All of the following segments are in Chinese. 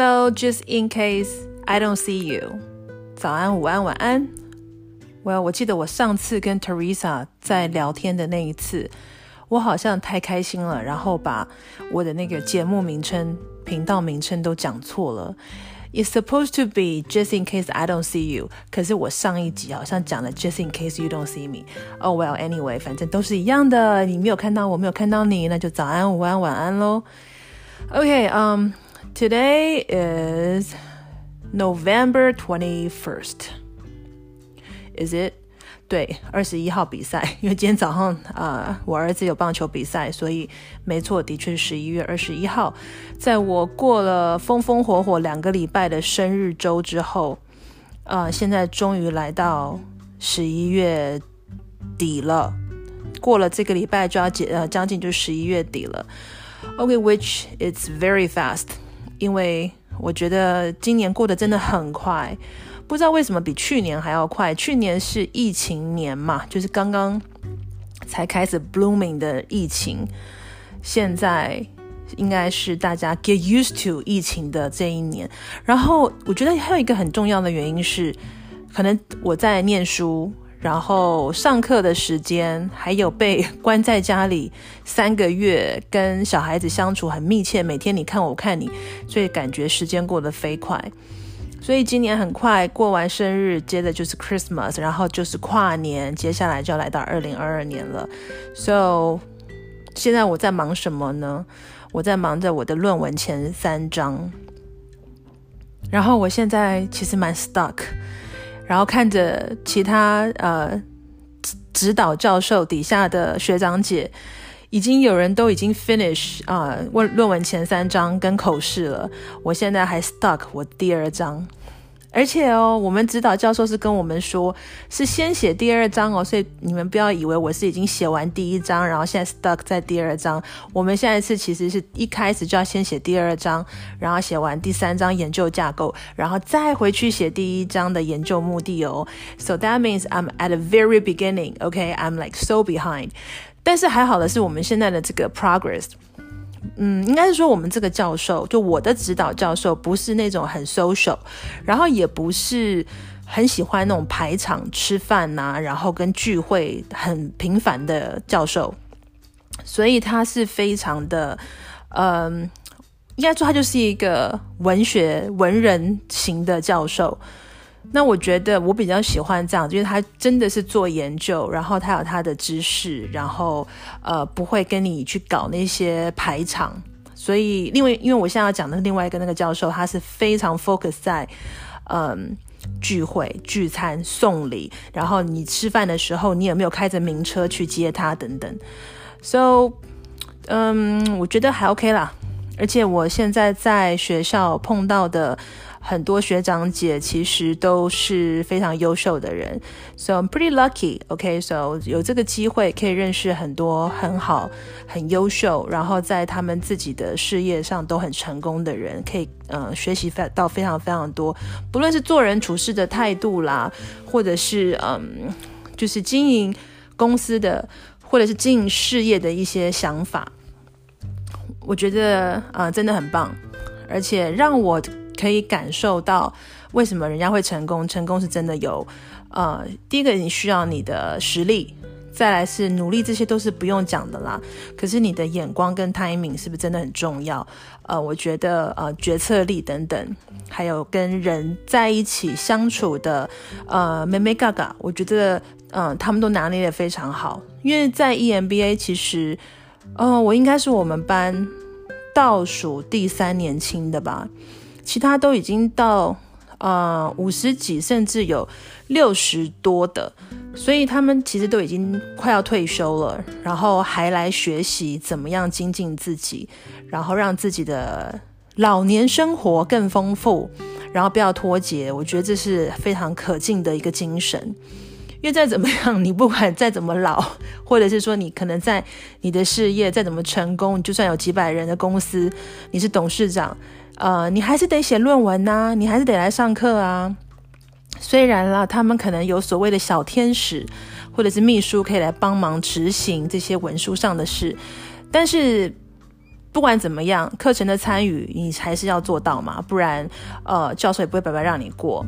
Hello, just in case I don't see you. 早安、午安、晚安。Well，我记得我上次跟 Teresa 在聊天的那一次，我好像太开心了，然后把我的那个节目名称、频道名称都讲错了。It's supposed to be just in case I don't see you，可是我上一集好像讲了 just in case you don't see me。Oh well，anyway，反正都是一样的。你没有看到我，没有看到你，那就早安、午安、晚安喽。Okay，嗯、 um,，Today is November twenty-first. Is it? 对，二十一号比赛，因为今天早上啊、呃，我儿子有棒球比赛，所以没错，的确是十一月二十一号。在我过了风风火火两个礼拜的生日周之后，啊、呃，现在终于来到十一月底了。过了这个礼拜就要接呃，将近就十一月底了。OK，which、okay, it's very fast，因为我觉得今年过得真的很快。不知道为什么比去年还要快。去年是疫情年嘛，就是刚刚才开始 blooming 的疫情。现在应该是大家 get used to 疫情的这一年。然后我觉得还有一个很重要的原因是，可能我在念书，然后上课的时间，还有被 关在家里三个月，跟小孩子相处很密切，每天你看我看你，所以感觉时间过得飞快。所以今年很快过完生日，接着就是 Christmas，然后就是跨年，接下来就要来到二零二二年了。So，现在我在忙什么呢？我在忙着我的论文前三章。然后我现在其实蛮 stuck，然后看着其他呃指导教授底下的学长姐。已经有人都已经 finish 啊、呃，论论文前三章跟口试了，我现在还 stuck 我第二章，而且哦，我们指导教授是跟我们说，是先写第二章哦，所以你们不要以为我是已经写完第一章，然后现在 stuck 在第二章，我们下一次其实是一开始就要先写第二章，然后写完第三章研究架构，然后再回去写第一章的研究目的哦，so that means I'm at the very beginning，OK，I'm、like so behind。但是还好的是，我们现在的这个 progress，嗯，应该是说我们这个教授，就我的指导教授，不是那种很 social，然后也不是很喜欢那种排场吃饭呐、啊，然后跟聚会很频繁的教授，所以他是非常的，嗯，应该说他就是一个文学文人型的教授。那我觉得我比较喜欢这样，就是他真的是做研究，然后他有他的知识，然后呃不会跟你去搞那些排场。所以，因为因为我现在要讲的另外一个那个教授，他是非常 focus 在嗯聚会、聚餐、送礼，然后你吃饭的时候，你有没有开着名车去接他等等。So，嗯，我觉得还 OK 啦。而且我现在在学校碰到的。很多学长姐其实都是非常优秀的人，so I'm pretty lucky. OK, so 有这个机会可以认识很多很好、很优秀，然后在他们自己的事业上都很成功的人，可以嗯、学习到非常非常多，不论是做人处事的态度啦，或者是嗯就是经营公司的，或者是经营事业的一些想法，我觉得啊、真的很棒，而且让我。可以感受到为什么人家会成功，成功是真的有，呃，第一个你需要你的实力，再来是努力，这些都是不用讲的啦。可是你的眼光跟 timing 是不是真的很重要？呃，我觉得呃决策力等等，还有跟人在一起相处的呃眉眉嘎嘎，我觉得嗯、呃、他们都拿捏得非常好。因为在 EMBA 其实，呃，我应该是我们班倒数第三年轻的吧。其他都已经到呃五十几，甚至有六十多的，所以他们其实都已经快要退休了，然后还来学习怎么样精进自己，然后让自己的老年生活更丰富，然后不要脱节。我觉得这是非常可敬的一个精神，因为再怎么样，你不管再怎么老，或者是说你可能在你的事业再怎么成功，你就算有几百人的公司，你是董事长。呃，你还是得写论文呐、你还是得来上课啊。虽然啦，他们可能有所谓的小天使或者是秘书可以来帮忙执行这些文书上的事，但是不管怎么样，课程的参与你还是要做到嘛，不然呃教授也不会白白让你过。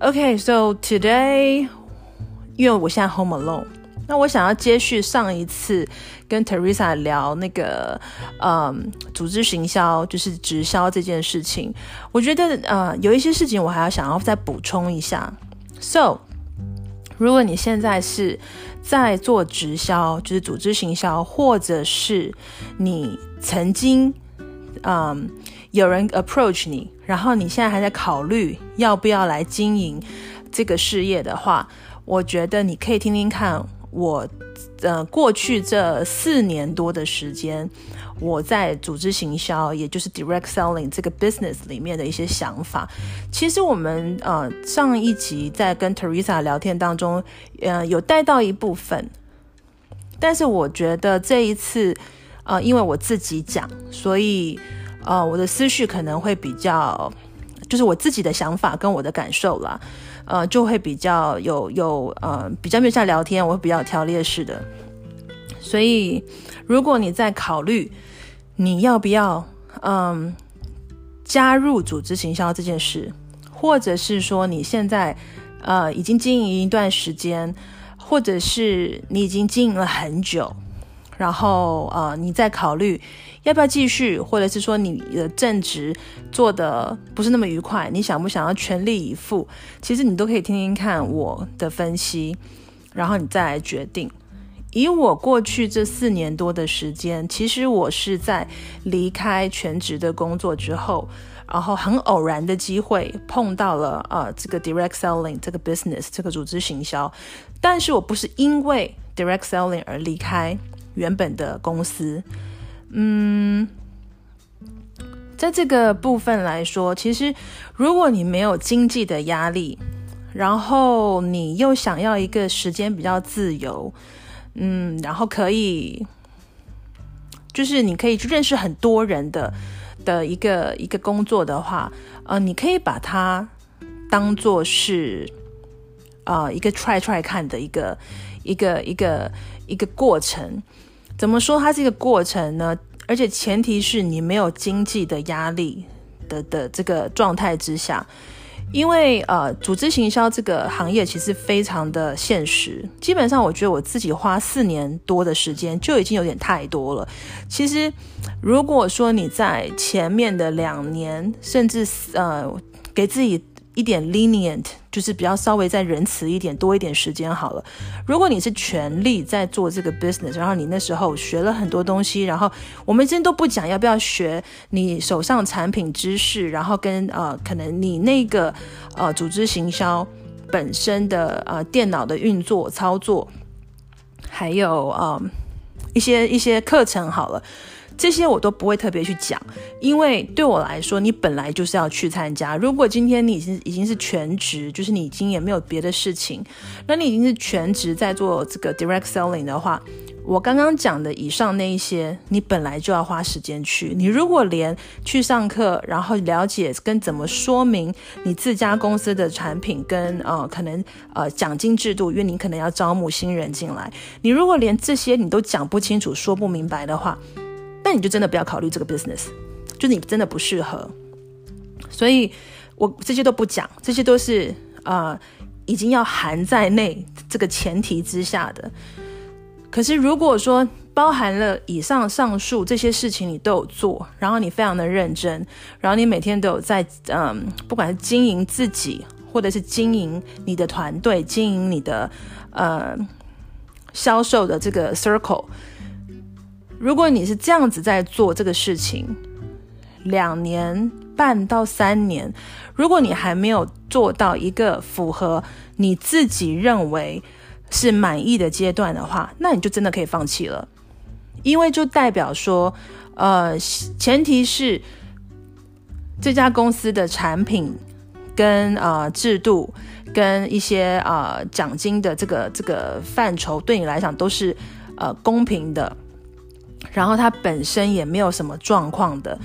OK，so today，因为我现在 home alone，那我想要接续上一次跟 Teresa 聊那个嗯组织行销，就是直销这件事情，我觉得呃有一些事情我还要想要再补充一下。So，如果你现在是在做直销，就是组织行销，或者是你曾经，嗯，有人 approach 你，然后你现在还在考虑要不要来经营这个事业的话，我觉得你可以听听看我，呃，过去这四年多的时间，我在组织行销，也就是 direct selling 这个 business 里面的一些想法。其实我们呃上一集在跟 Teresa 聊天当中，呃有带到一部分，但是我觉得这一次。呃，因为我自己讲，所以呃，我的思绪可能会比较，就是我自己的想法跟我的感受啦，呃，就会比较有有呃，比较没有像聊天，我会比较有条列式的。所以，如果你在考虑你要不要嗯加入组织行销这件事，或者是说你现在呃已经经营一段时间，或者是你已经经营了很久。然后呃，你再考虑要不要继续，或者是说你的正职做得不是那么愉快，你想不想要全力以赴？其实你都可以听听看我的分析，然后你再来决定。以我过去这四年多的时间，其实我是在离开全职的工作之后，然后很偶然的机会碰到了呃这个 direct selling 这个 business 这个组织行销，但是我不是因为 direct selling 而离开。原本的公司，嗯，在这个部分来说，其实如果你没有经济的压力，然后你又想要一个时间比较自由，嗯，然后可以，就是你可以去认识很多人的的一个一个工作的话，呃，你可以把它当做是，呃，一个 try try 看的一个一个一个一个过程。怎么说它是一个过程呢？而且前提是你没有经济的压力的的这个状态之下，因为呃，组织行销这个行业其实非常的现实。基本上，我觉得我自己花四年多的时间就已经有点太多了。其实，如果说你在前面的两年，甚至呃，给自己。一点 lenient 就是比较稍微再仁慈一点，多一点时间好了。如果你是全力在做这个 business，然后你那时候学了很多东西，然后我们今天都不讲要不要学你手上产品知识，然后跟呃可能你那个呃组织行销本身的呃电脑的运作操作，还有呃一些一些课程好了。这些我都不会特别去讲，因为对我来说，你本来就是要去参加。如果今天你已经已经是全职，就是你已经也没有别的事情，那你已经是全职在做这个 direct selling 的话，我刚刚讲的以上那一些，你本来就要花时间去。你如果连去上课，然后了解跟怎么说明你自家公司的产品跟呃可能呃奖金制度，因为你可能要招募新人进来，你如果连这些你都讲不清楚、说不明白的话，那你就真的不要考虑这个 business，就你真的不适合。所以我这些都不讲，这些都是呃已经要含在内这个前提之下的。可是如果说包含了以上上述这些事情你都有做，然后你非常的认真，然后你每天都有在嗯、不管是经营自己，或者是经营你的团队，经营你的呃销售的这个 circle。如果你是这样子在做这个事情，两年半到三年，如果你还没有做到一个符合你自己认为是满意的阶段的话，那你就真的可以放弃了，因为就代表说，呃，前提是这家公司的产品跟呃制度跟一些呃奖金的这个这个范畴对你来讲都是呃公平的。然后它本身也没有什么状况的。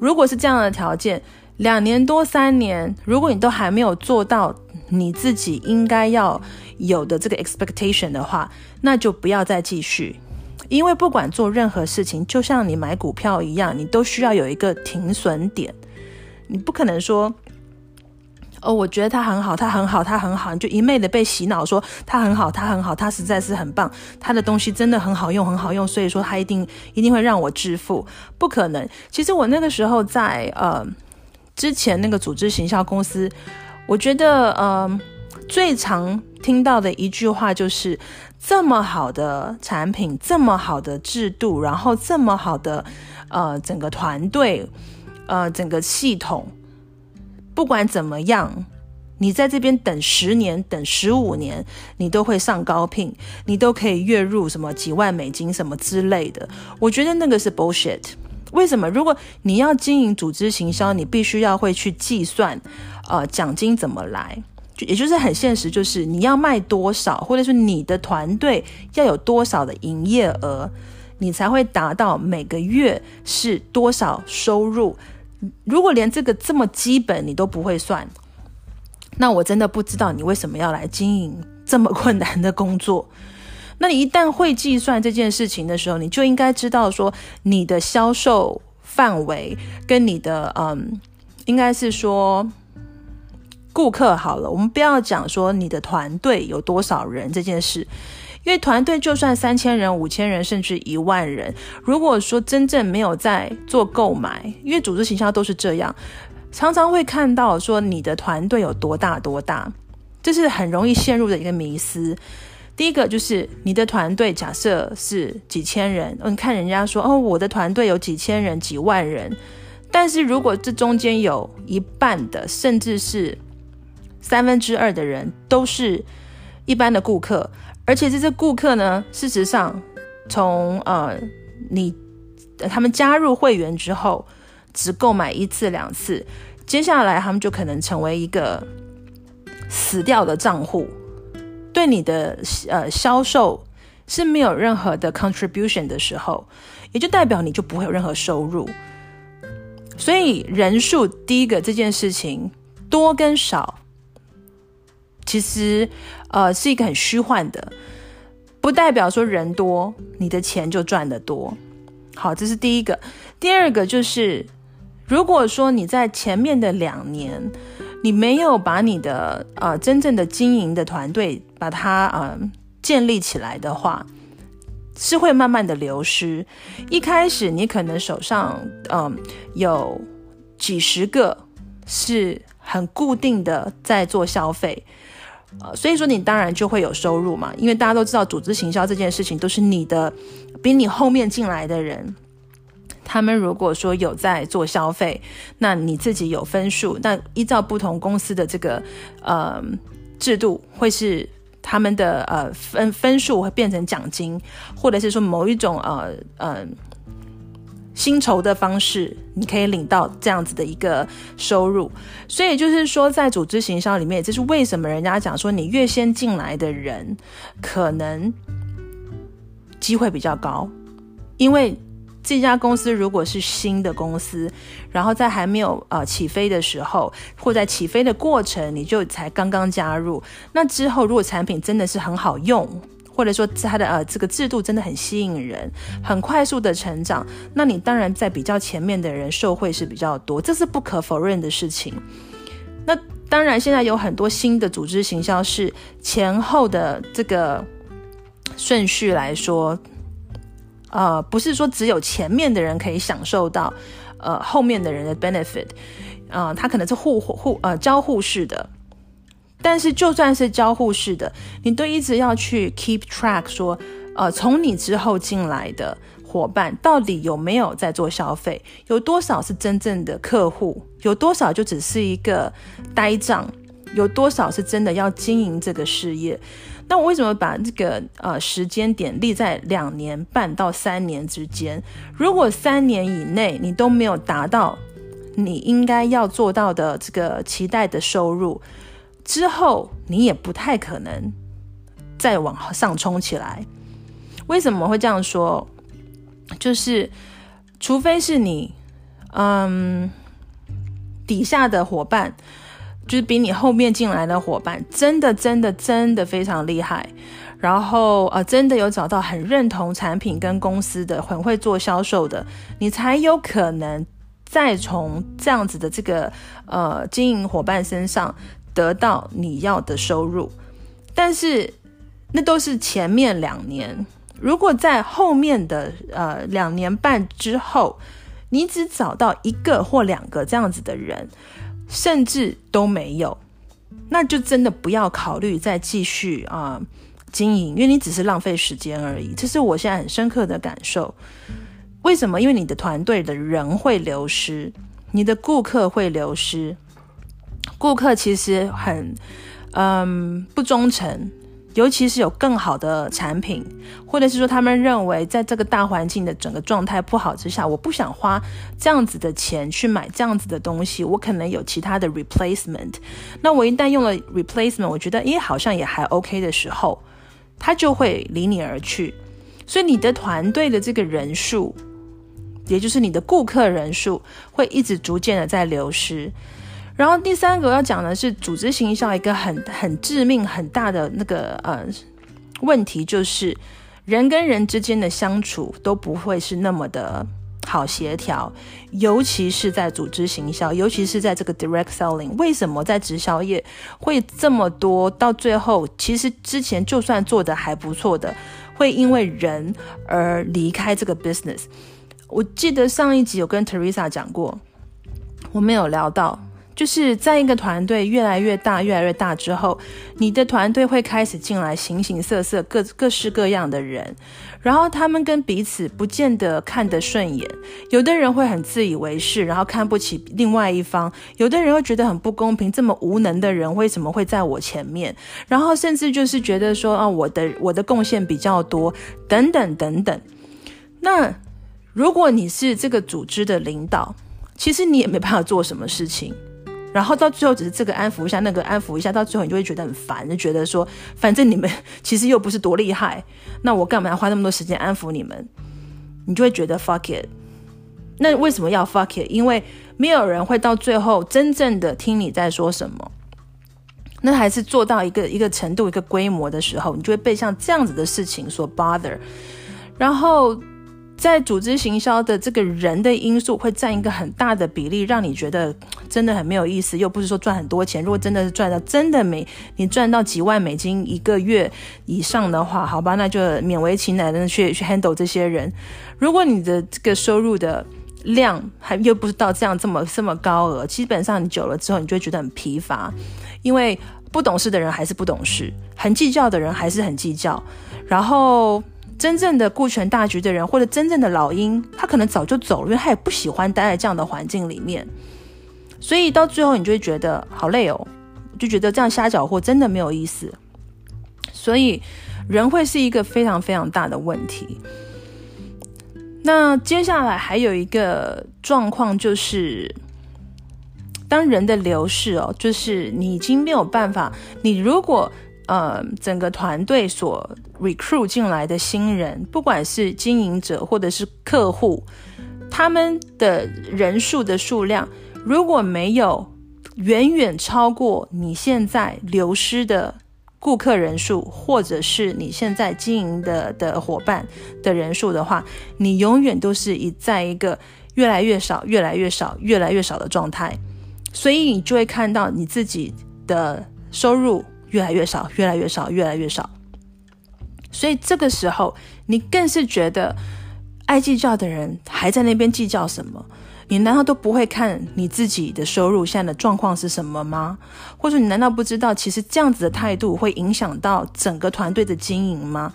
如果是这样的条件，两年多三年，如果你都还没有做到你自己应该要有的这个 expectation 的话，那就不要再继续。因为不管做任何事情，就像你买股票一样，你都需要有一个停损点。你不可能说，哦，我觉得他很好，他很好，他很好，你就一昧的被洗脑说他很好，他很好，他实在是很棒，他的东西真的很好用，很好用，所以说他一定一定会让我致富。不可能。其实我那个时候在呃之前那个组织行销公司，我觉得呃最常听到的一句话就是。这么好的产品，这么好的制度，然后这么好的呃整个团队，呃整个系统，不管怎么样，你在这边等十年、等十五年，你都会上高聘，你都可以月入什么几万美金什么之类的。我觉得那个是 bullshit。为什么？如果你要经营组织行销，你必须要会去计算，呃奖金怎么来。也就是很现实，就是你要卖多少，或者是你的团队要有多少的营业额，你才会达到每个月是多少收入。如果连这个这么基本你都不会算，那我真的不知道你为什么要来经营这么困难的工作。那你一旦会计算这件事情的时候，你就应该知道说你的销售范围跟你的嗯，应该是说。顾客好了，我们不要讲说你的团队有多少人这件事，因为团队就算三千人、五千人，甚至一万人，如果说真正没有在做购买，因为组织形象都是这样，常常会看到说你的团队有多大多大，这是很容易陷入的一个迷思。第一个就是你的团队假设是几千人，你看人家说哦，我的团队有几千人、几万人，但是如果这中间有一半的，甚至是三分之二的人都是一般的顾客，而且这些顾客呢，事实上从呃你他们加入会员之后，只购买一次两次，接下来他们就可能成为一个死掉的账户，对你的呃销售是没有任何的 contribution 的时候，也就代表你就不会有任何收入。所以人数第一个这件事情多跟少。其实，呃，是一个很虚幻的，不代表说人多，你的钱就赚得多。好，这是第一个。第二个就是，如果说你在前面的两年，你没有把你的呃真正的经营的团队把它呃建立起来的话，是会慢慢的流失。一开始你可能手上嗯、有几十个是很固定的在做消费。呃，所以说你当然就会有收入嘛，因为大家都知道组织行销这件事情都是你的，比你后面进来的人，他们如果说有在做消费，那你自己有分数，那依照不同公司的这个呃制度，会是他们的呃分分数会变成奖金，或者是说某一种呃呃。薪酬的方式，你可以领到这样子的一个收入，所以就是说，在组织行销里面，这是为什么人家讲说，你越先进来的人，可能机会比较高，因为这家公司如果是新的公司，然后在还没有呃起飞的时候，或在起飞的过程，你就才刚刚加入，那之后如果产品真的是很好用。或者说他的呃这个制度真的很吸引人，很快速的成长，那你当然在比较前面的人受惠是比较多，这是不可否认的事情。那当然现在有很多新的组织行销是前后的这个顺序来说，呃，不是说只有前面的人可以享受到呃后面的人的 benefit，呃，他可能是互互呃交互式的。但是就算是交互式的，你都一直要去 keep track，说，呃，从你之后进来的伙伴到底有没有在做消费，有多少是真正的客户，有多少就只是一个呆账，有多少是真的要经营这个事业。那我为什么把这个呃时间点立在两年半到三年之间？如果三年以内你都没有达到你应该要做到的这个期待的收入，之后你也不太可能再往上冲起来。为什么会这样说？就是除非是你，嗯，底下的伙伴，就是比你后面进来的伙伴，真的真的真的非常厉害，然后呃，真的有找到很认同产品跟公司的，很会做销售的，你才有可能再从这样子的这个呃经营伙伴身上得到你要的收入。但是那都是前面两年，如果在后面的呃两年半之后，你只找到一个或两个这样子的人，甚至都没有，那就真的不要考虑再继续啊。经营，因为你只是浪费时间而已，这是我现在很深刻的感受。为什么？因为你的团队的人会流失，你的顾客会流失。顾客其实很，嗯，不忠诚，尤其是有更好的产品，或者是说他们认为在这个大环境的整个状态不好之下，我不想花这样子的钱去买这样子的东西，我可能有其他的 replacement。那我一旦用了 replacement，我觉得，诶，好像也还 OK 的时候。他就会离你而去，所以你的团队的这个人数，也就是你的顾客人数，会一直逐渐的在流失。然后第三个要讲的是组织行销一个很很致命很大的那个呃问题，就是人跟人之间的相处都不会是那么的。好协调，尤其是在组织行销，尤其是在这个 direct selling。为什么在直销业会这么多？到最后，其实之前就算做得还不错的，会因为人而离开这个 business。我记得上一集有跟 Teresa 讲过，我们有聊到。就是在一个团队越来越大、越来越大之后，你的团队会开始进来形形色色、各各式各样的人，然后他们跟彼此不见得看得顺眼。有的人会很自以为是，然后看不起另外一方；有的人会觉得很不公平，这么无能的人为什么会在我前面？然后甚至就是觉得说啊，我的我的贡献比较多，等等等等。那如果你是这个组织的领导，其实你也没办法做什么事情。然后到最后只是这个安抚一下，那个安抚一下，到最后你就会觉得很烦，就觉得说，反正你们其实又不是多厉害，那我干嘛要花那么多时间安抚你们？你就会觉得 fuck it。那为什么要 fuck it？因为没有人会到最后真正的听你在说什么。那还是做到一个一个程度、一个规模的时候，你就会被像这样子的事情所 bother。然后。在组织行销的这个人的因素会占一个很大的比例，让你觉得真的很没有意思。又不是说赚很多钱，如果真的是赚到真的没你赚到几万美金一个月以上的话，好吧，那就勉为其难的去去 handle 这些人。如果你的这个收入的量还又不是到这样这么这么高额，基本上你久了之后，你就会觉得很疲乏，因为不懂事的人还是不懂事，很计较的人还是很计较，然后。真正的顾全大局的人，或者真正的老鹰，他可能早就走了，因为他也不喜欢待在这样的环境里面。所以到最后，你就会觉得好累哦，就觉得这样瞎搅和真的没有意思。所以人会是一个非常非常大的问题。那接下来还有一个状况，就是当人的流逝哦，就是你已经没有办法，你如果。呃，整个团队所 recruit 进来的新人，不管是经营者或者是客户，他们的人数的数量，如果没有远远超过你现在流失的顾客人数，或者是你现在经营的的伙伴的人数的话，你永远都是以在一个越来越少、越来越少、越来越少的状态，所以你就会看到你自己的收入。越来越少，越来越少，越来越少。所以这个时候，你更是觉得爱计较的人还在那边计较什么？你难道都不会看你自己的收入现在的状况是什么吗？或者你难道不知道，其实这样子的态度会影响到整个团队的经营吗？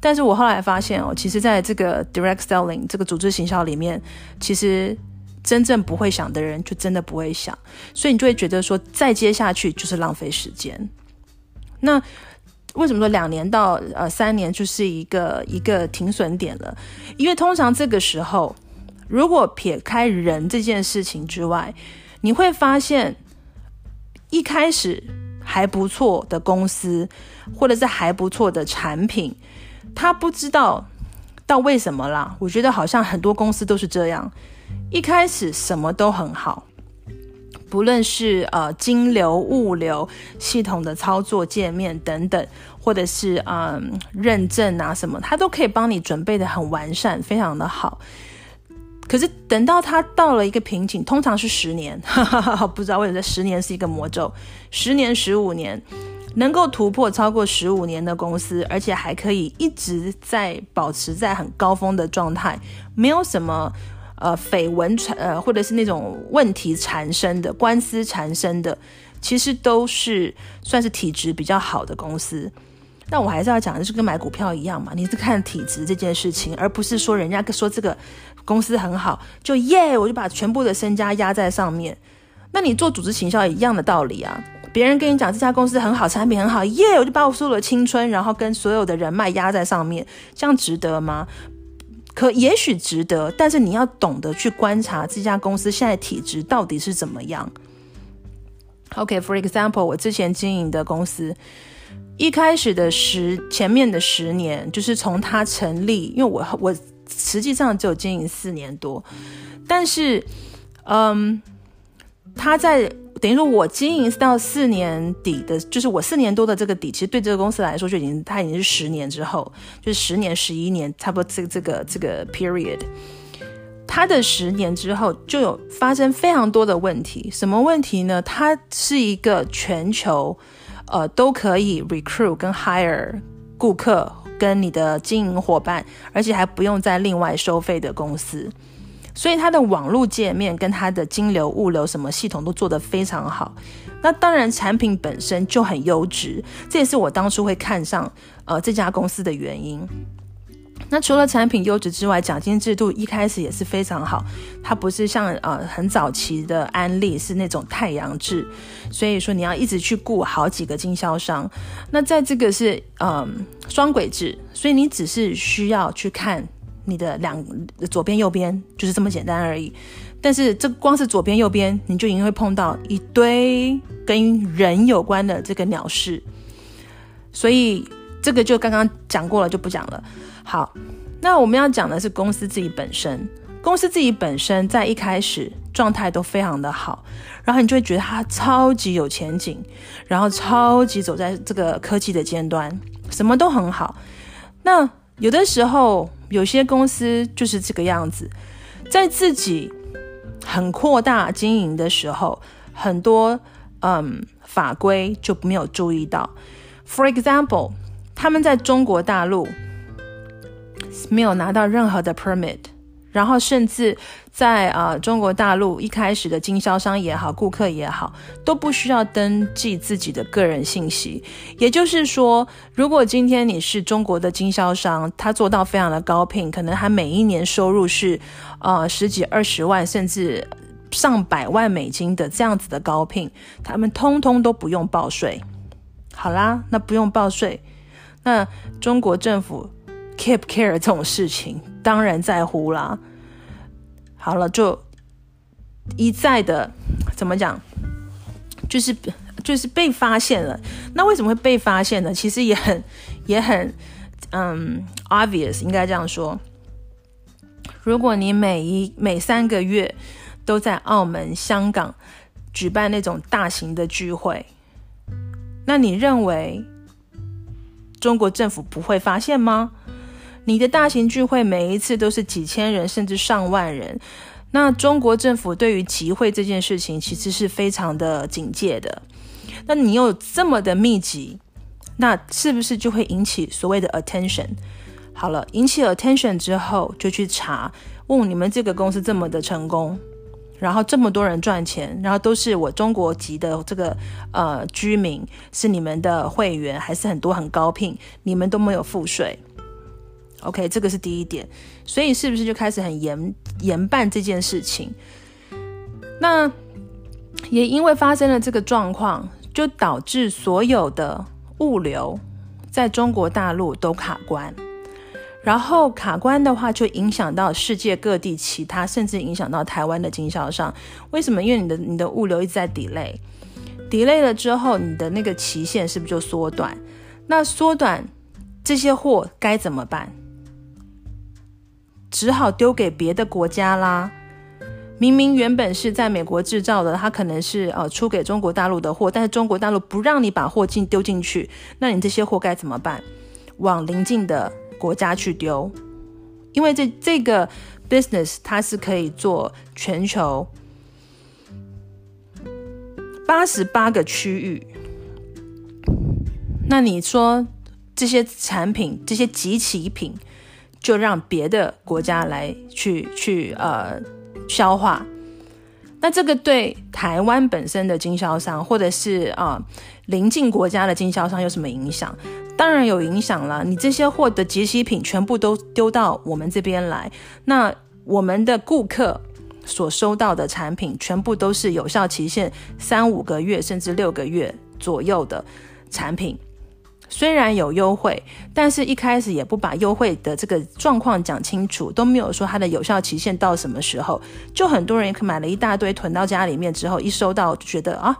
但是我后来发现哦，其实在这个 direct selling 这个组织行销里面，其实。真正不会想的人，就真的不会想，所以你就会觉得说，再接下去就是浪费时间。那为什么说两年到呃三年就是一个一个停损点了？因为通常这个时候，如果撇开人这件事情之外，你会发现一开始还不错的公司，或者是还不错的产品，他不知道到为什么啦。我觉得好像很多公司都是这样，一开始什么都很好。不论是呃金流、物流系统的操作界面等等，或者是嗯认证啊什么，它都可以帮你准备得很完善，非常的好。可是等到它到了一个瓶颈，通常是十年，不知道为什么十年是一个魔咒，十年、十五年能够突破超过十五年的公司，而且还可以一直在保持在很高峰的状态，没有什么呃绯闻产呃或者是那种问题缠身的官司缠身的，其实都是算是体质比较好的公司。但我还是要讲的是跟买股票一样嘛，你是看体质这件事情，而不是说人家说这个。公司很好，就耶，我就把全部的身家压在上面。那你做组织行销也一样的道理啊。别人跟你讲这家公司很好，产品很好，耶，我就把我所有的青春，然后跟所有的人脉压在上面，这样值得吗？可也许值得，但是你要懂得去观察这家公司现在体质到底是怎么样。OK，for example，我之前经营的公司，一开始的十前面的十年，就是从它成立，因为我我。实际上只有经营四年多，但是，嗯，他在等于说，我经营到四年底的，就是我四年多的这个底，其实对这个公司来说就已经，它已经是十年之后，就是十年、十一年，差不多这个这个这个 period，他的十年之后就有发生非常多的问题，什么问题呢？它是一个全球，呃，都可以 recruit 跟 hire 顾客。跟你的经营伙伴，而且还不用再另外收费的公司，所以它的网络界面跟它的金流、物流什么系统都做得非常好。那当然，产品本身就很优质，这也是我当初会看上呃这家公司的原因。那除了产品优质之外，奖金制度一开始也是非常好。它不是像呃很早期的安利是那种太阳制，所以说你要一直去雇好几个经销商。那在这个是嗯双轨制，所以你只是需要去看你的两左边右边，就是这么简单而已。但是这光是左边右边，你就已经会碰到一堆跟人有关的这个鸟事，所以这个就刚刚讲过了，就不讲了。好，那我们要讲的是公司自己本身。公司自己本身在一开始状态都非常的好，然后你就会觉得它超级有前景，然后超级走在这个科技的尖端，什么都很好。那有的时候有些公司就是这个样子，在自己很扩大经营的时候，很多嗯法规就没有注意到。For example，他们在中国大陆。没有拿到任何的 permit，然后甚至在啊、中国大陆一开始的经销商也好，顾客也好，都不需要登记自己的个人信息。也就是说，如果今天你是中国的经销商，他做到非常的高聘，可能他每一年收入是呃十几二十万，甚至上百万美金的这样子的高聘，他们通通都不用报税。好啦，那不用报税，那中国政府。Keep care 这种事情当然在乎啦。好了，就一再的怎么讲，就是就是被发现了。那为什么会被发现呢？其实也很也很嗯 obvious，应该这样说。如果你每一每三个月都在澳门、香港举办那种大型的聚会，那你认为中国政府不会发现吗？你的大型聚会每一次都是几千人甚至上万人，那中国政府对于集会这件事情其实是非常的警戒的。那你又这么的密集，那是不是就会引起所谓的 attention？好了，引起 attention 之后就去查，问你们这个公司这么的成功，然后这么多人赚钱，然后都是我中国籍的这个呃居民，是你们的会员，还是很多很高聘，你们都没有付税。OK，这个是第一点，所以是不是就开始很严严办这件事情？那也因为发生了这个状况，就导致所有的物流在中国大陆都卡关，然后卡关的话就影响到世界各地其他，甚至影响到台湾的经销商。为什么？因为你的你的物流一直在 delay，delay 了之后，你的那个期限是不是就缩短？那缩短这些货该怎么办？只好丢给别的国家啦。明明原本是在美国制造的，它可能是呃出给中国大陆的货，但是中国大陆不让你把货进丢进去，那你这些货该怎么办？往邻近的国家去丢，因为这这个 business 它是可以做全球八十八个区域。那你说这些产品、这些集齐品，就让别的国家来去去呃。消化，那这个对台湾本身的经销商，或者是啊邻近国家的经销商有什么影响？当然有影响了。你这些货的即期品全部都丢到我们这边来，那我们的顾客所收到的产品，全部都是有效期限三五个月甚至六个月左右的产品。虽然有优惠，但是一开始也不把优惠的这个状况讲清楚，都没有说它的有效期限到什么时候，就很多人买了一大堆囤到家里面之后，一收到就觉得啊，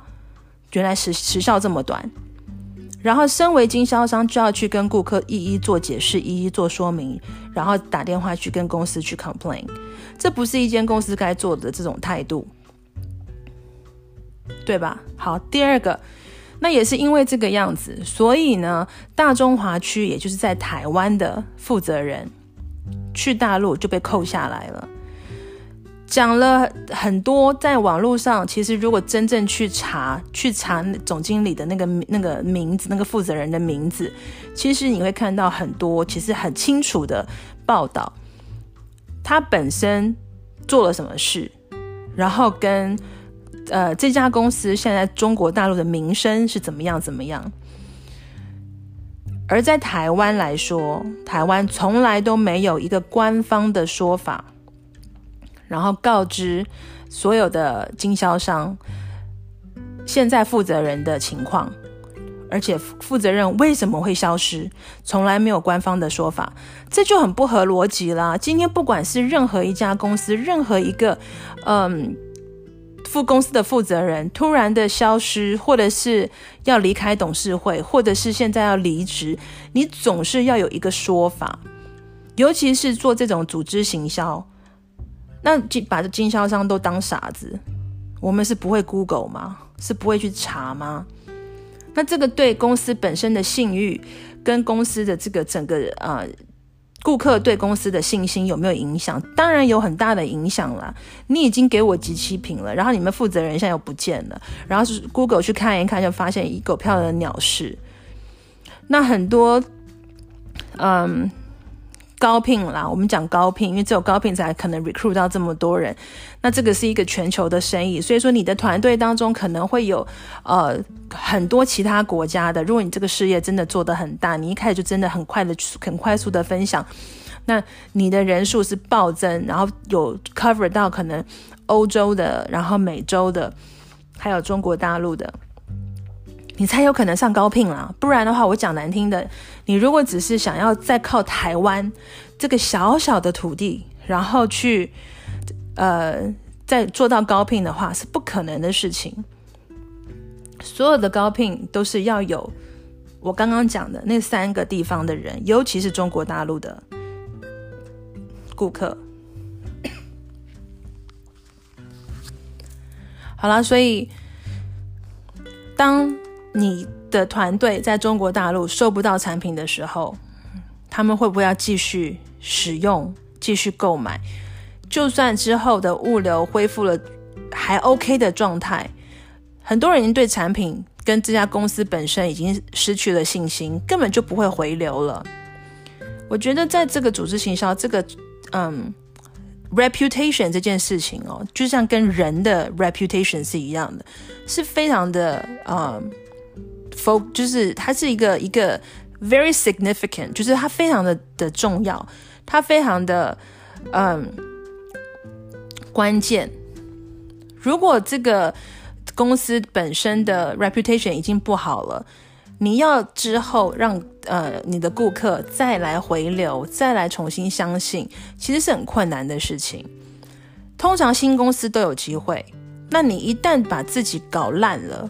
原来时时效这么短，然后身为经销商就要去跟顾客一一做解释，一一做说明，然后打电话去跟公司去 complain，这不是一间公司该做的这种态度，对吧？好，第二个。那也是因为这个样子，所以呢，大中华区也就是在台湾的负责人去大陆就被扣下来了。讲了很多，在网络上，其实如果真正去查，去查总经理的那个那个名字，那个负责人的名字，其实你会看到很多，其实很清楚的报道，他本身做了什么事，然后跟。呃，这家公司现在中国大陆的名声是怎么样？怎么样？而在台湾来说，台湾从来都没有一个官方的说法，然后告知所有的经销商现在负责人的情况，而且负责人为什么会消失，从来没有官方的说法，这就很不合逻辑啦。今天不管是任何一家公司，任何一个，嗯。副公司的负责人突然的消失，或者是要离开董事会，或者是现在要离职，你总是要有一个说法。尤其是做这种组织行销，那把经销商都当傻子，我们是不会 Google 吗？是不会去查吗？那这个对公司本身的信誉跟公司的这个整个呃。顾客对公司的信心有没有影响？当然有很大的影响啦。你已经给我集期品了，然后你们负责人现在又不见了，然后是 Google 去看一看，就发现一狗票的鸟事。那很多，嗯。高聘啦，我们讲高聘，因为只有高聘才可能 recruit 到这么多人。那这个是一个全球的生意，所以说你的团队当中可能会有呃很多其他国家的。如果你这个事业真的做得很大，你一开始就真的很快的、很快速的分享，那你的人数是暴增，然后有 cover 到可能欧洲的，然后美洲的，还有中国大陆的。你才有可能上高聘啦，不然的话，我讲难听的，你如果只是想要再靠台湾这个小小的土地，然后去，呃，在做到高聘的话，是不可能的事情。所有的高聘都是要有我刚刚讲的那三个地方的人，尤其是中国大陆的顾客。好了，所以当。你的团队在中国大陆收不到产品的时候，他们会不会要继续使用、继续购买？就算之后的物流恢复了还 OK 的状态，很多人已经对产品跟这家公司本身已经失去了信心，根本就不会回流了。我觉得在这个组织行销，这个嗯，reputation 这件事情哦，就像跟人的 reputation 是一样的，是非常的嗯。就是它是一个一个 very significant，就是它非常的的重要，它非常的嗯关键。如果这个公司本身的 reputation 已经不好了，你要之后让呃你的顾客再来回流，再来重新相信，其实是很困难的事情。通常新公司都有机会，那你一旦把自己搞烂了。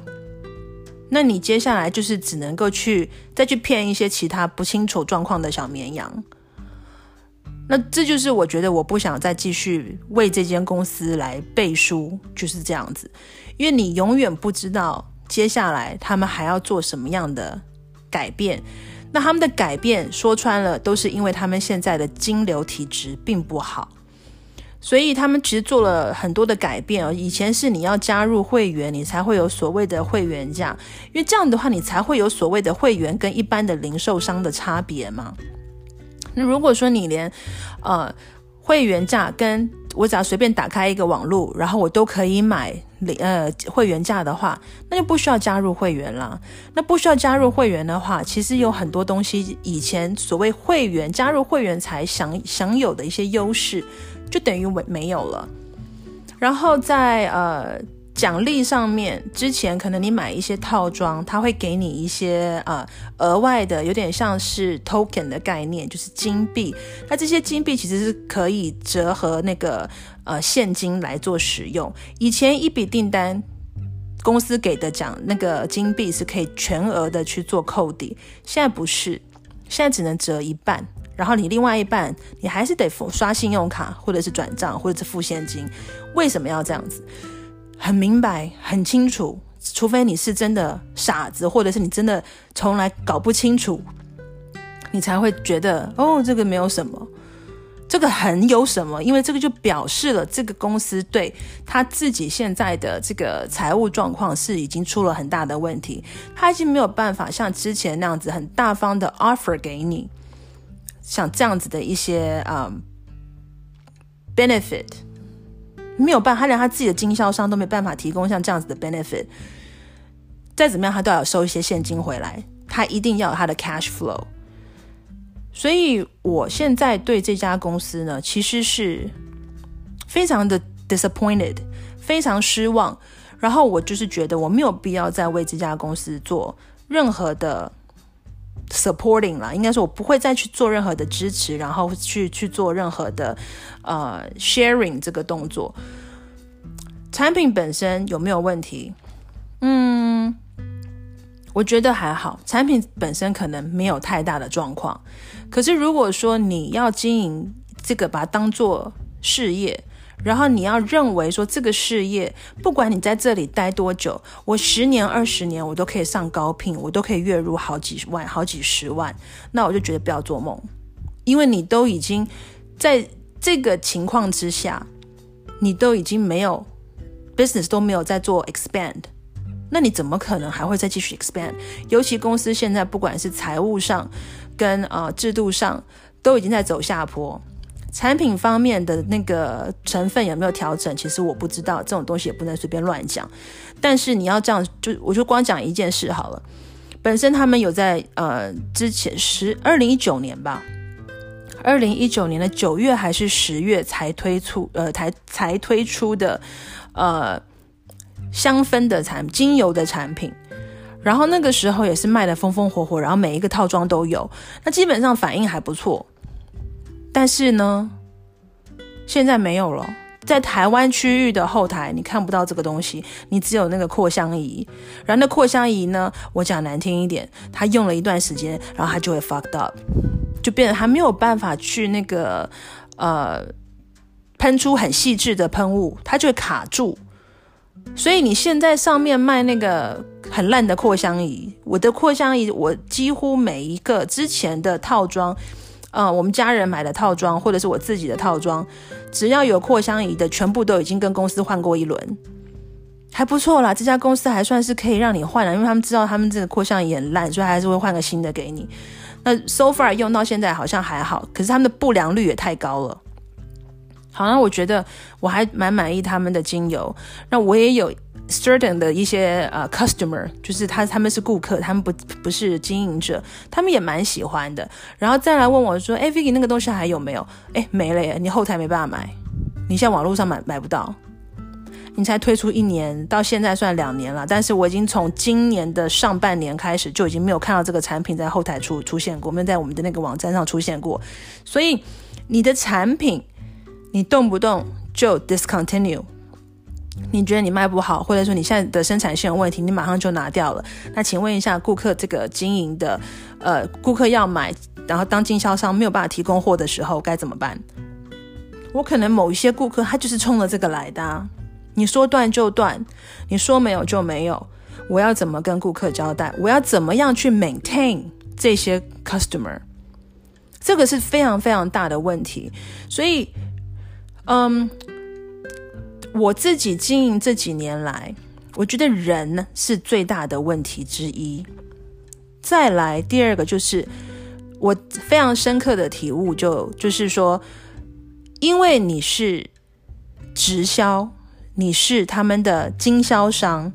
那你接下来就是只能够去再去骗一些其他不清楚状况的小绵羊。那这就是我觉得我不想再继续为这间公司来背书，就是这样子，因为你永远不知道接下来他们还要做什么样的改变。那他们的改变说穿了，都是因为他们现在的金流体质并不好，所以他们其实做了很多的改变哦。以前是你要加入会员，你才会有所谓的会员价，因为这样的话，你才会有所谓的会员跟一般的零售商的差别嘛。那如果说你连，呃，会员价跟我只要随便打开一个网络，然后我都可以买，呃，会员价的话，那就不需要加入会员了。那不需要加入会员的话，其实有很多东西，以前所谓会员加入会员才享享有的一些优势，就等于没没有了。然后在呃。奖励上面，之前可能你买一些套装，他会给你一些呃额外的，有点像是 token 的概念，就是金币。那这些金币其实是可以折合那个呃现金来做使用。以前一笔订单，公司给的奖那个金币是可以全额的去做扣抵，现在不是，现在只能折一半，然后你另外一半你还是得刷信用卡或者是转账或者是付现金。为什么要这样子？很明白，很清楚，除非你是真的傻子，或者是你真的从来搞不清楚，你才会觉得哦，这个没有什么，这个很有什么，因为这个就表示了这个公司对他自己现在的这个财务状况是已经出了很大的问题，他已经没有办法像之前那样子很大方的 offer 给你，像这样子的一些啊、um, benefit。没有办法，他连他自己的经销商都没办法提供像这样子的 benefit。再怎么样，他都要收一些现金回来，他一定要有他的 cash flow。所以，我现在对这家公司呢，其实是非常的 disappointed，非常失望。然后，我就是觉得我没有必要再为这家公司做任何的。Supporting 啦，应该说我不会再去做任何的支持，然后去去做任何的呃 sharing 这个动作。产品本身有没有问题？嗯，我觉得还好，产品本身可能没有太大的状况。可是如果说你要经营这个，把它当做事业。然后你要认为说这个事业，不管你在这里待多久，我十年二十年我都可以上高聘，我都可以月入好几万、好几十万，那我就觉得不要做梦，因为你都已经在这个情况之下，你都已经没有 business 都没有在做 expand，那你怎么可能还会再继续 expand？尤其公司现在不管是财务上跟呃制度上都已经在走下坡。产品方面的那个成分有没有调整？其实我不知道，这种东西也不能随便乱讲。但是你要这样，就我就光讲一件事好了。本身他们有在呃之前十二零一九年吧，二零一九年的九月还是十月才推出呃才才推出的呃香氛的产精油的产品，然后那个时候也是卖的风风火火，然后每一个套装都有，那基本上反应还不错。但是呢，现在没有了。在台湾区域的后台，你看不到这个东西，你只有那个扩香仪。然后那扩香仪呢，我讲难听一点，它用了一段时间，然后它就会 fucked up，就变得它没有办法去那个呃喷出很细致的喷雾，它就会卡住。所以你现在上面卖那个很烂的扩香仪，我的扩香仪，我几乎每一个之前的套装。嗯，我们家人买的套装，或者是我自己的套装，只要有扩香仪的，全部都已经跟公司换过一轮，还不错啦。这家公司还算是可以让你换了，因为他们知道他们这个扩香仪很烂，所以还是会换个新的给你。那 so far 用到现在好像还好，可是他们的不良率也太高了。好像我觉得我还蛮满意他们的精油，那我也有。Certain 的一些呃、customer，就是他他们是顾客，他们不不是经营者，他们也蛮喜欢的。然后再来问我说：“哎，Vicky 那个东西还有没有？”哎，没了耶，你后台没办法买，你现在网络上买买不到。你才推出一年，到现在算两年了，但是我已经从今年的上半年开始就已经没有看到这个产品在后台出出现过，没有在我们的那个网站上出现过。所以你的产品，你动不动就 discontinue。你觉得你卖不好，或者说你现在的生产线有问题，你马上就拿掉了。那请问一下，顾客这个经营的，呃，顾客要买然后当经销商没有办法提供货的时候该怎么办？我可能某一些顾客他就是冲着这个来的啊，你说断就断，你说没有就没有，我要怎么跟顾客交代？我要怎么样去 maintain 这些 customer？这个是非常非常大的问题，所以，嗯，我自己经营这几年来，我觉得人是最大的问题之一。再来第二个就是我非常深刻的体悟就，就是说，因为你是直销，你是他们的经销商，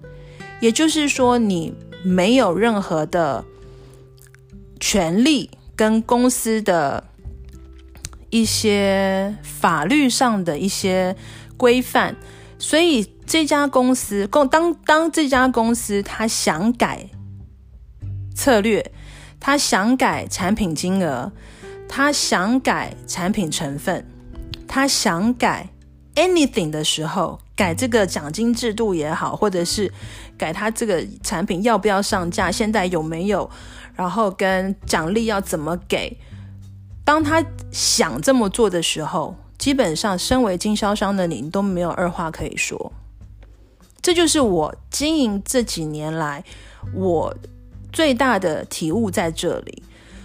也就是说，你没有任何的权利跟公司的一些法律上的一些规范。所以这家公司，公当当这家公司他想改策略，他想改产品金额，他想改产品成分，他想改 anything 的时候，改这个奖金制度也好，或者是改他这个产品要不要上架，现在有没有，然后跟奖励要怎么给，当他想这么做的时候。基本上，身为经销商的你，都没有二话可以说。这就是我经营这几年来我最大的体悟在这里。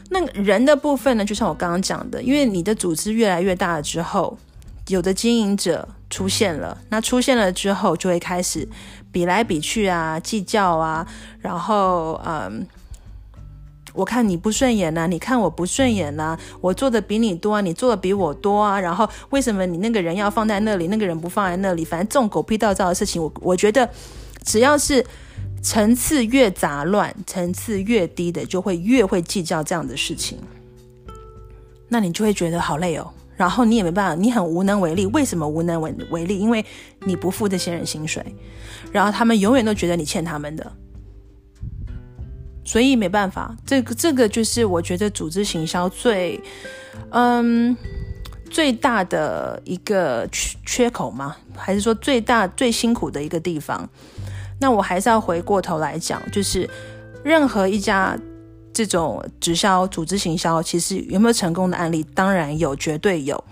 那人的部分呢，就像我刚刚讲的，因为你的组织越来越大了之后，有的经营者出现了，那出现了之后，就会开始比来比去啊，计较啊，然后嗯。我看你不顺眼呐、你看我不顺眼呐、我做的比你多啊，你做的比我多啊，然后为什么你那个人要放在那里，那个人不放在那里？反正这种狗屁倒灶的事情，我我觉得只要是层次越杂乱、层次越低的，就会越会计较这样的事情。那你就会觉得好累哦，然后你也没办法，你很无能为力。为什么无能为为力？因为你不付这些人薪水，然后他们永远都觉得你欠他们的。所以没办法，这个这个就是我觉得组织行销最，嗯，最大的一个缺缺口吗？还是说最大最辛苦的一个地方？那我还是要回过头来讲，就是任何一家这种直销组织行销，其实有没有成功的案例？当然有，绝对有。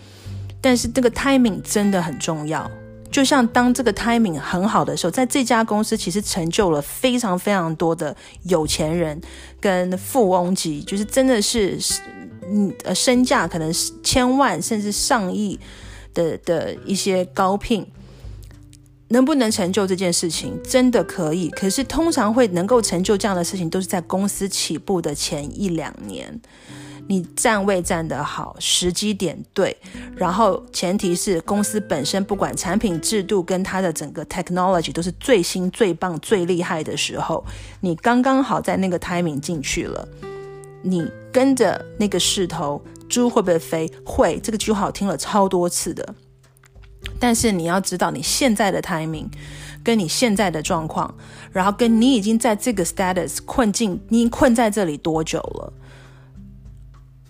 但是这个 timing 真的很重要。就像当这个 timing 很好的时候，在这家公司其实成就了非常非常多的有钱人跟富翁级，就是真的是嗯呃身价可能千万甚至上亿的的一些高聘，能不能成就这件事情？真的可以。可是通常会能够成就这样的事情，都是在公司起步的前一两年。你站位站得好，时机点对，然后前提是公司本身不管产品制度跟它的整个 technology 都是最新、最棒、最厉害的时候，你刚刚好在那个 timing 进去了，你跟着那个势头，猪会不会飞？会，这个句话我听了超多次的。但是你要知道，你现在的 timing，跟你现在的状况，然后跟你已经在这个 status 困境，你困在这里多久了？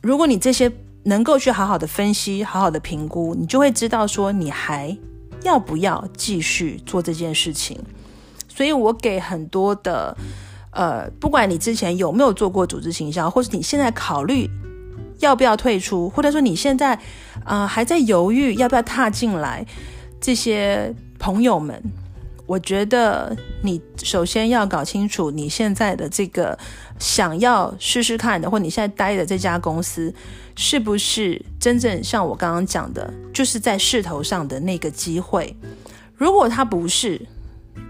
如果你这些能够去好好的分析、好好的评估，你就会知道说你还要不要继续做这件事情。所以我给很多的，呃，不管你之前有没有做过组织行销，或是你现在考虑要不要退出，或者说你现在啊、还在犹豫要不要踏进来，这些朋友们。我觉得你首先要搞清楚你现在的这个想要试试看的，或你现在待的这家公司是不是真正像我刚刚讲的，就是在势头上的那个机会。如果它不是，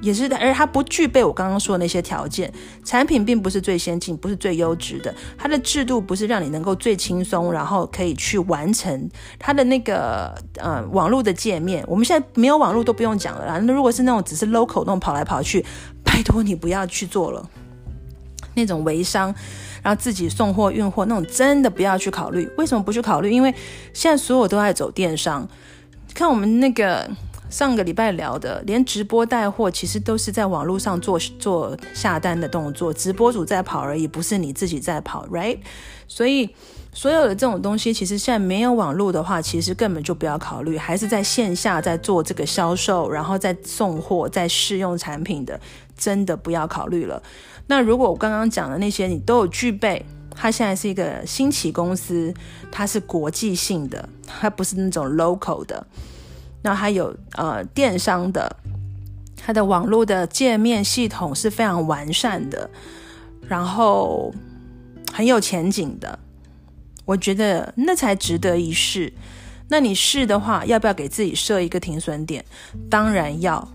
也是的，而它不具备我刚刚说的那些条件，产品并不是最先进，不是最优质的，它的制度不是让你能够最轻松，然后可以去完成它的那个呃网络的界面。我们现在没有网络都不用讲了啦。那如果是那种只是 local 那种跑来跑去，拜托你不要去做了。那种微商，然后自己送货运货那种，真的不要去考虑。为什么不去考虑？因为现在所有都在走电商，看我们那个。上个礼拜聊的，连直播带货其实都是在网络上做做下单的动作，直播主在跑而已，不是你自己在跑，right？所以所有的这种东西，其实现在没有网络的话，其实根本就不要考虑，还是在线下在做这个销售，然后再送货、再试用产品的，真的不要考虑了。那如果我刚刚讲的那些你都有具备，它现在是一个新起公司，它是国际性的，它不是那种 local 的。那还有呃电商的，它的网络的界面系统是非常完善的，然后很有前景的。我觉得那才值得一试。那你试的话，要不要给自己设一个停损点？当然要，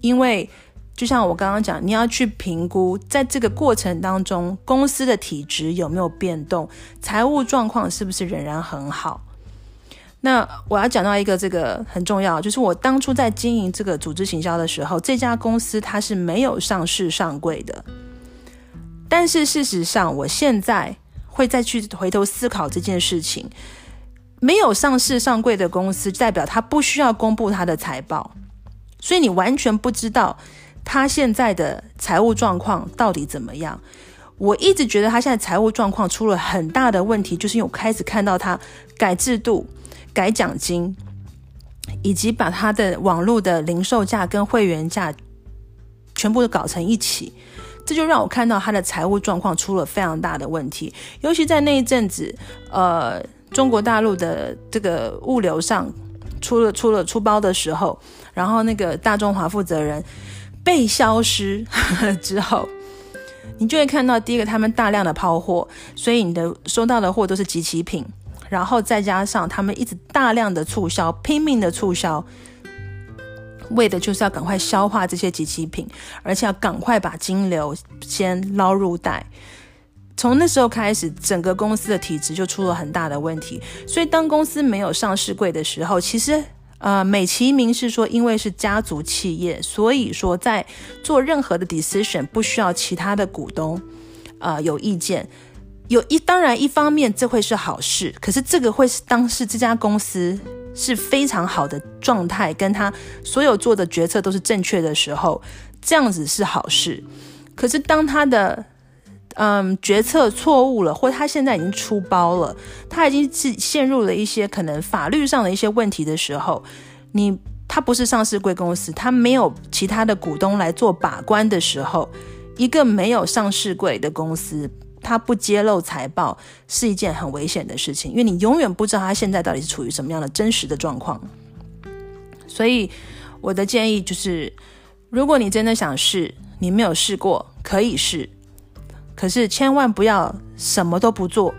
因为。就像我刚刚讲，你要去评估，在这个过程当中，公司的体质有没有变动，财务状况是不是仍然很好。那我要讲到一个这个很重要，就是我当初在经营这个组织行销的时候，这家公司它是没有上市上柜的。但是事实上，我现在会再去回头思考这件事情，没有上市上柜的公司，代表它不需要公布它的财报，所以你完全不知道。他现在的财务状况到底怎么样？我一直觉得他现在财务状况出了很大的问题，就是因为我开始看到他改制度、改奖金，以及把他的网络的零售价跟会员价全部都搞成一起，这就让我看到他的财务状况出了非常大的问题。尤其在那一阵子，呃，中国大陆的这个物流上出了出了出包的时候，然后那个大中华负责人。被消失 之后，你就会看到第一个，他们大量的抛货，所以你的收到的货都是即期品，然后再加上他们一直大量的促销，拼命的促销，为的就是要赶快消化这些集齐品，而且要赶快把金流先捞入袋。从那时候开始，整个公司的体质就出了很大的问题。所以当公司没有上市柜的时候，其实。呃，美其名是说，因为是家族企业，所以说在做任何的 decision 不需要其他的股东，呃，有意见。有一当然一方面这会是好事，可是这个会是当时这家公司是非常好的状态，跟他所有做的决策都是正确的时候，这样子是好事。可是当他的嗯，决策错误了，或他现在已经出包了，他已经是陷入了一些可能法律上的一些问题的时候，你他不是上市贵公司，他没有其他的股东来做把关的时候，一个没有上市贵的公司，他不揭露财报是一件很危险的事情，因为你永远不知道他现在到底是处于什么样的真实的状况。所以我的建议就是，如果你真的想试，你没有试过，可以试。可是千万不要什么都不做，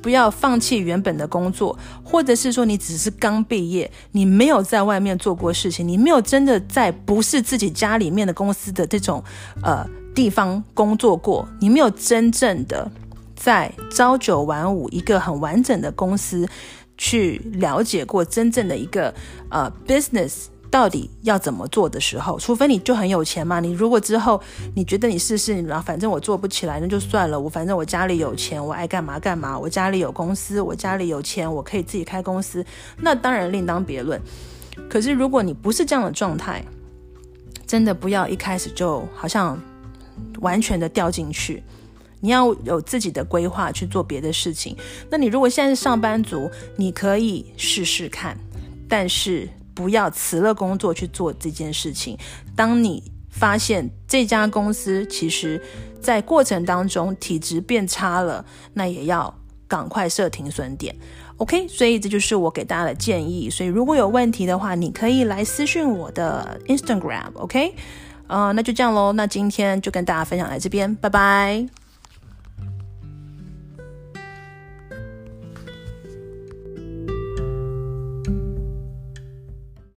不要放弃原本的工作，或者是说你只是刚毕业，你没有在外面做过事情，你没有真的在不是自己家里面的公司的这种呃地方工作过，你没有真正的在朝九晚五一个很完整的公司去了解过真正的一个呃 business。到底要怎么做的时候，除非你就很有钱嘛。你如果之后你觉得你试试，然后反正我做不起来，那就算了。我反正我家里有钱，我爱干嘛干嘛。我家里有公司，我家里有钱，我可以自己开公司。那当然另当别论。可是如果你不是这样的状态，真的不要一开始就好像完全的掉进去。你要有自己的规划去做别的事情。那你如果现在是上班族，你可以试试看，但是。不要辞了工作去做这件事情。当你发现这家公司其实在过程当中体质变差了，那也要赶快设停损点。OK，所以这就是我给大家的建议。所以如果有问题的话，你可以来私讯我的 Instagram。OK，呃，那就这样喽。那今天就跟大家分享来这边，拜拜。